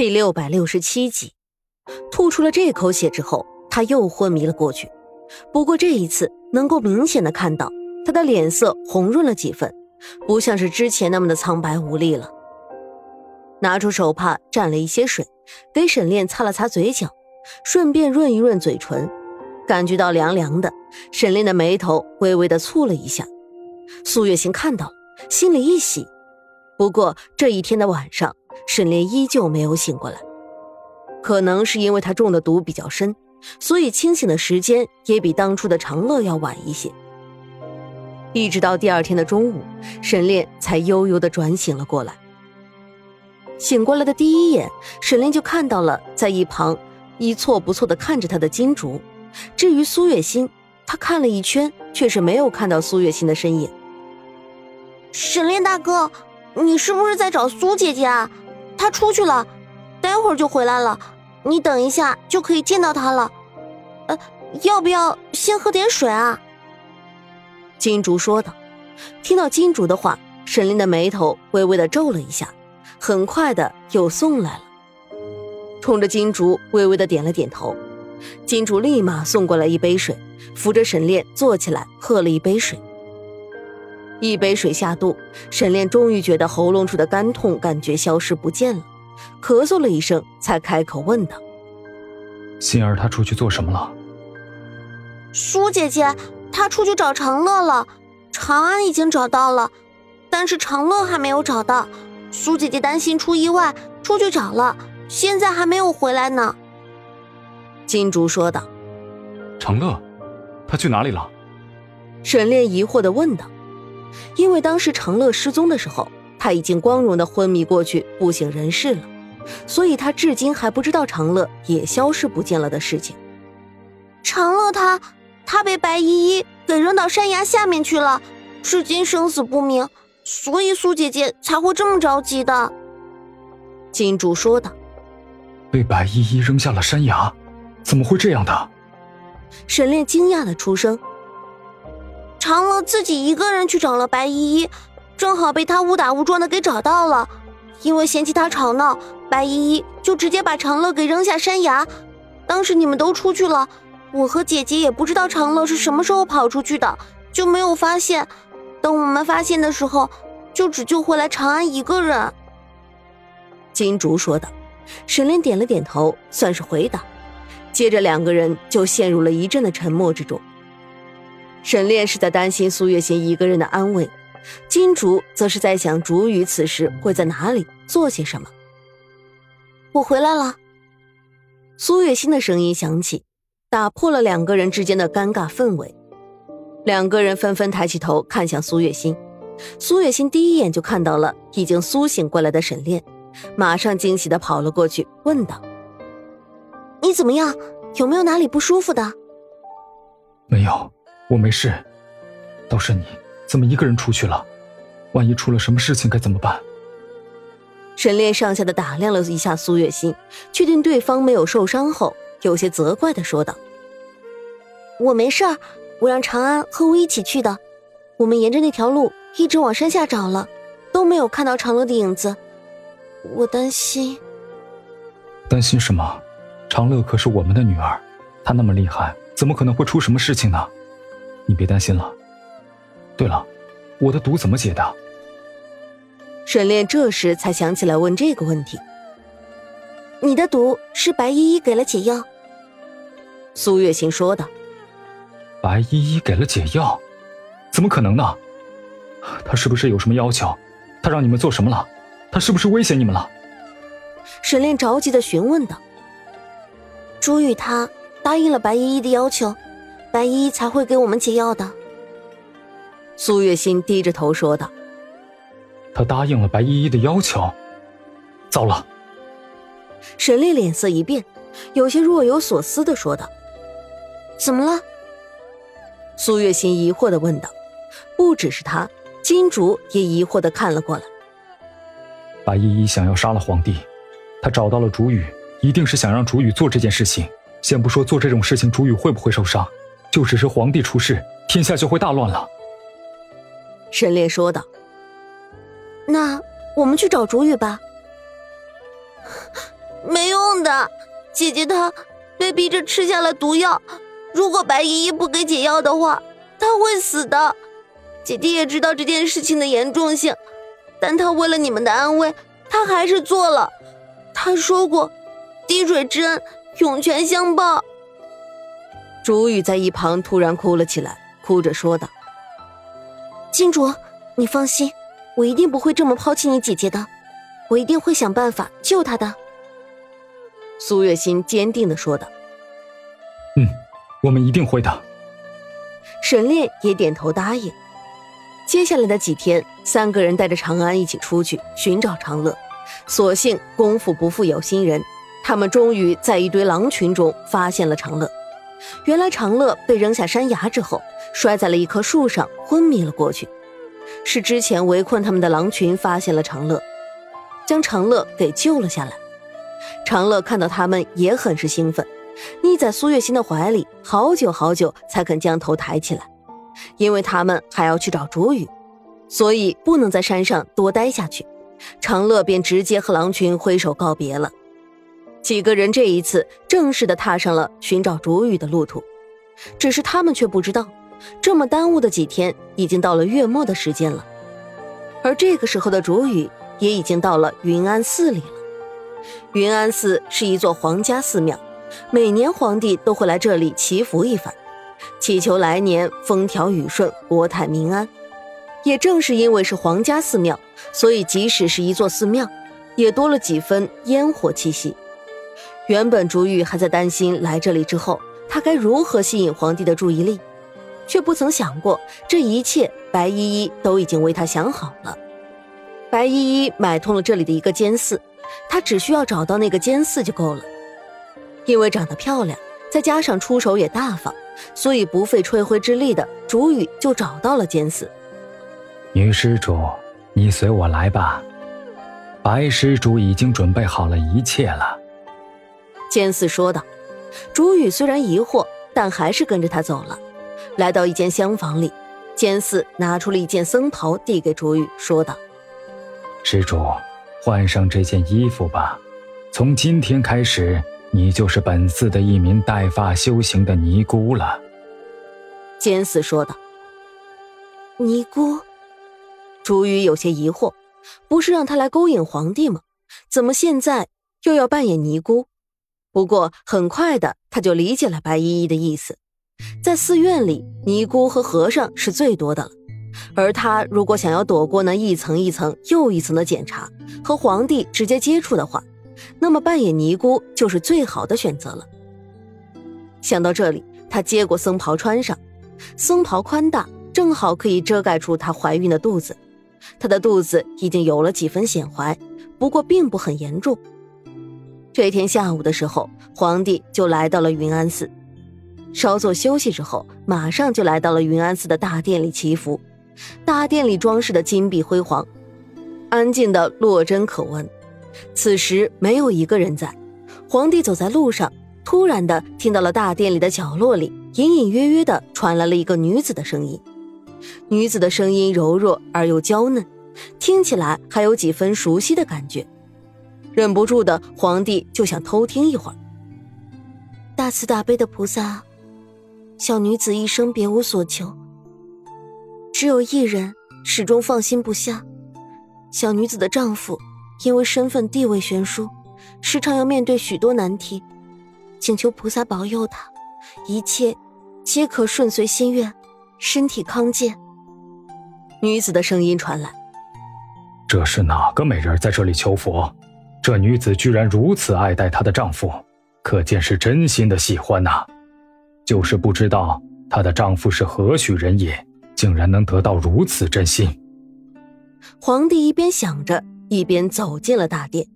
第六百六十七集，吐出了这口血之后，他又昏迷了过去。不过这一次，能够明显的看到他的脸色红润了几分，不像是之前那么的苍白无力了。拿出手帕蘸了一些水，给沈炼擦了擦嘴角，顺便润一润嘴唇。感觉到凉凉的，沈炼的眉头微微的蹙了一下。苏月心看到了，心里一喜。不过这一天的晚上。沈炼依旧没有醒过来，可能是因为他中的毒比较深，所以清醒的时间也比当初的长乐要晚一些。一直到第二天的中午，沈炼才悠悠的转醒了过来。醒过来的第一眼，沈炼就看到了在一旁一错不错的看着他的金竹。至于苏月心，他看了一圈，却是没有看到苏月心的身影。沈炼大哥，你是不是在找苏姐姐啊？她出去了，待会儿就回来了。你等一下就可以见到她了。呃，要不要先喝点水啊？金竹说道。听到金竹的话，沈炼的眉头微微的皱了一下，很快的又送来了。冲着金竹微微的点了点头，金竹立马送过来一杯水，扶着沈炼坐起来喝了一杯水。一杯水下肚，沈炼终于觉得喉咙处的干痛感觉消失不见了，咳嗽了一声，才开口问道：“心儿，她出去做什么了？”苏姐姐，她出去找长乐了，长安已经找到了，但是长乐还没有找到。苏姐姐担心出意外，出去找了，现在还没有回来呢。”金竹说道。“长乐，他去哪里了？”沈炼疑惑的问道。因为当时长乐失踪的时候，他已经光荣的昏迷过去，不省人事了，所以他至今还不知道长乐也消失不见了的事情。长乐他，他被白依依给扔到山崖下面去了，至今生死不明，所以苏姐姐才会这么着急的。金主说道：“被白依依扔下了山崖，怎么会这样的？”沈炼惊讶的出声。长乐自己一个人去找了白依依，正好被他误打误撞的给找到了。因为嫌弃他吵闹，白依依就直接把长乐给扔下山崖。当时你们都出去了，我和姐姐也不知道长乐是什么时候跑出去的，就没有发现。等我们发现的时候，就只救回来长安一个人。金竹说道。沈炼点了点头，算是回答。接着两个人就陷入了一阵的沉默之中。沈炼是在担心苏月心一个人的安危，金竹则是在想竹雨此时会在哪里做些什么。我回来了。苏月心的声音响起，打破了两个人之间的尴尬氛围。两个人纷纷抬起头看向苏月心，苏月心第一眼就看到了已经苏醒过来的沈炼，马上惊喜的跑了过去，问道：“你怎么样？有没有哪里不舒服的？”“没有。”我没事，倒是你怎么一个人出去了？万一出了什么事情该怎么办？沈炼上下的打量了一下苏月心，确定对方没有受伤后，有些责怪的说道：“我没事儿，我让长安和我一起去的。我们沿着那条路一直往山下找了，都没有看到长乐的影子。我担心。担心什么？长乐可是我们的女儿，她那么厉害，怎么可能会出什么事情呢？”你别担心了。对了，我的毒怎么解的？沈炼这时才想起来问这个问题。你的毒是白依依给了解药。苏月心说道。白依依给了解药？怎么可能呢？他是不是有什么要求？他让你们做什么了？他是不是威胁你们了？沈炼着急的询问道。朱玉他答应了白依依的要求。白依依才会给我们解药的。苏月心低着头说道：“他答应了白依依的要求，糟了。”沈丽脸色一变，有些若有所思的说道：“怎么了？”苏月心疑惑的问道。不只是他，金竹也疑惑的看了过来。白依依想要杀了皇帝，他找到了竹雨，一定是想让竹雨做这件事情。先不说做这种事情，竹雨会不会受伤？就只是皇帝出事，天下就会大乱了。”沈烈说道。“那我们去找竹雨吧。”没用的，姐姐她被逼着吃下了毒药。如果白依依不给解药的话，她会死的。姐姐也知道这件事情的严重性，但她为了你们的安危，她还是做了。她说过，滴水之恩，涌泉相报。竹雨在一旁突然哭了起来，哭着说道：“金主，你放心，我一定不会这么抛弃你姐姐的，我一定会想办法救她的。”苏月心坚定的说道：“嗯，我们一定会的。”沈炼也点头答应。接下来的几天，三个人带着长安一起出去寻找长乐，所幸功夫不负有心人，他们终于在一堆狼群中发现了长乐。原来长乐被扔下山崖之后，摔在了一棵树上，昏迷了过去。是之前围困他们的狼群发现了长乐，将长乐给救了下来。长乐看到他们也很是兴奋，腻在苏月心的怀里，好久好久才肯将头抬起来。因为他们还要去找竹雨，所以不能在山上多待下去。长乐便直接和狼群挥手告别了。几个人这一次正式的踏上了寻找竹雨的路途，只是他们却不知道，这么耽误的几天已经到了月末的时间了。而这个时候的竹雨也已经到了云安寺里了。云安寺是一座皇家寺庙，每年皇帝都会来这里祈福一番，祈求来年风调雨顺、国泰民安。也正是因为是皇家寺庙，所以即使是一座寺庙，也多了几分烟火气息。原本竹玉还在担心来这里之后，他该如何吸引皇帝的注意力，却不曾想过这一切白依依都已经为他想好了。白依依买通了这里的一个监寺，他只需要找到那个监寺就够了。因为长得漂亮，再加上出手也大方，所以不费吹灰之力的竹雨就找到了监寺。女施主，你随我来吧，白施主已经准备好了一切了。监寺说道：“竹雨虽然疑惑，但还是跟着他走了。来到一间厢房里，监寺拿出了一件僧袍，递给竹雨，说道：‘施主，换上这件衣服吧。从今天开始，你就是本寺的一名带发修行的尼姑了。’监寺说道：‘尼姑。’竹雨有些疑惑，不是让他来勾引皇帝吗？怎么现在又要扮演尼姑？”不过很快的，他就理解了白依依的意思。在寺院里，尼姑和和尚是最多的了，而他如果想要躲过那一层一层又一层的检查，和皇帝直接接触的话，那么扮演尼姑就是最好的选择了。想到这里，他接过僧袍穿上，僧袍宽大，正好可以遮盖住她怀孕的肚子。她的肚子已经有了几分显怀，不过并不很严重。这天下午的时候，皇帝就来到了云安寺，稍作休息之后，马上就来到了云安寺的大殿里祈福。大殿里装饰的金碧辉煌，安静的落针可闻。此时没有一个人在。皇帝走在路上，突然的听到了大殿里的角落里隐隐约约的传来了一个女子的声音。女子的声音柔弱而又娇嫩，听起来还有几分熟悉的感觉。忍不住的，皇帝就想偷听一会儿。大慈大悲的菩萨，小女子一生别无所求，只有一人始终放心不下。小女子的丈夫因为身份地位悬殊，时常要面对许多难题，请求菩萨保佑他，一切皆可顺遂心愿，身体康健。女子的声音传来：“这是哪个美人在这里求佛？”这女子居然如此爱戴她的丈夫，可见是真心的喜欢呐。就是不知道她的丈夫是何许人也，竟然能得到如此真心。皇帝一边想着，一边走进了大殿。